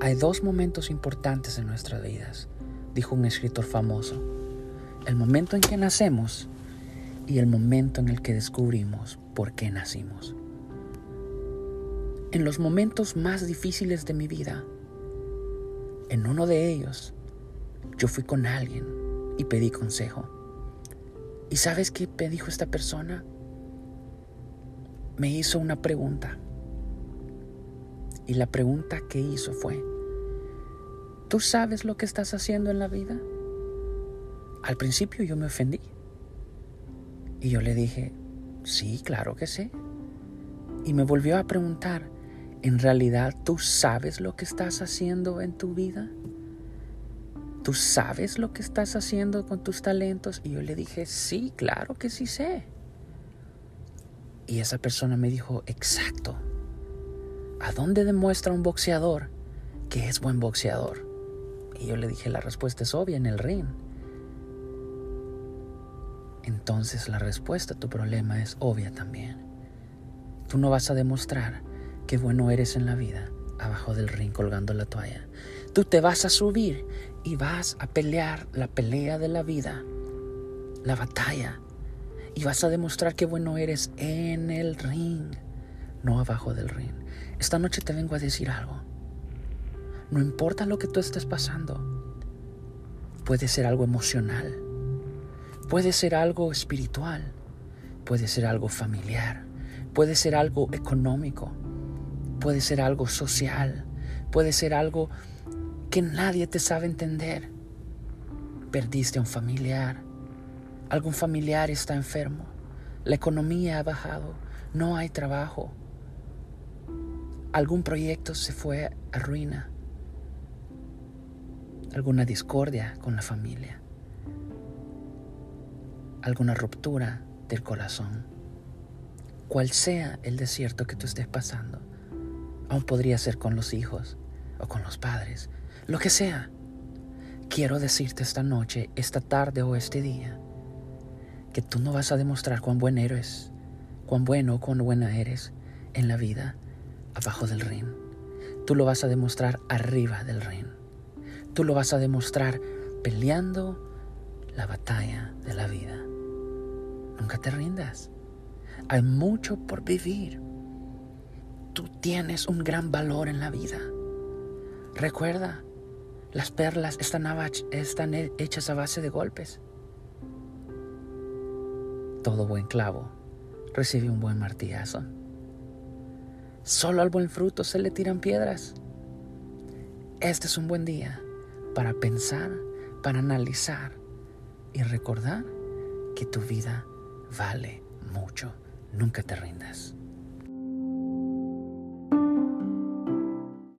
Hay dos momentos importantes en nuestras vidas, dijo un escritor famoso. El momento en que nacemos y el momento en el que descubrimos por qué nacimos. En los momentos más difíciles de mi vida, en uno de ellos, yo fui con alguien y pedí consejo. ¿Y sabes qué me dijo esta persona? Me hizo una pregunta. Y la pregunta que hizo fue, ¿tú sabes lo que estás haciendo en la vida? Al principio yo me ofendí. Y yo le dije, sí, claro que sé. Y me volvió a preguntar, ¿en realidad tú sabes lo que estás haciendo en tu vida? ¿Tú sabes lo que estás haciendo con tus talentos? Y yo le dije, sí, claro que sí sé. Y esa persona me dijo, exacto. ¿A dónde demuestra un boxeador que es buen boxeador? Y yo le dije, la respuesta es obvia, en el ring. Entonces la respuesta a tu problema es obvia también. Tú no vas a demostrar qué bueno eres en la vida abajo del ring colgando la toalla. Tú te vas a subir y vas a pelear la pelea de la vida, la batalla. Y vas a demostrar qué bueno eres en el ring, no abajo del ring. Esta noche te vengo a decir algo. No importa lo que tú estés pasando. Puede ser algo emocional. Puede ser algo espiritual. Puede ser algo familiar. Puede ser algo económico. Puede ser algo social. Puede ser algo que nadie te sabe entender. Perdiste a un familiar. Algún familiar está enfermo. La economía ha bajado. No hay trabajo algún proyecto se fue a ruina, alguna discordia con la familia, alguna ruptura del corazón, cual sea el desierto que tú estés pasando, aún podría ser con los hijos o con los padres, lo que sea. Quiero decirte esta noche, esta tarde o este día, que tú no vas a demostrar cuán buen eres, cuán bueno o cuán buena eres en la vida abajo del ring. Tú lo vas a demostrar arriba del ring. Tú lo vas a demostrar peleando la batalla de la vida. Nunca te rindas. Hay mucho por vivir. Tú tienes un gran valor en la vida. Recuerda, las perlas están, están hechas a base de golpes. Todo buen clavo recibe un buen martillazo. Solo al buen fruto se le tiran piedras. Este es un buen día para pensar, para analizar y recordar que tu vida vale mucho. Nunca te rindas.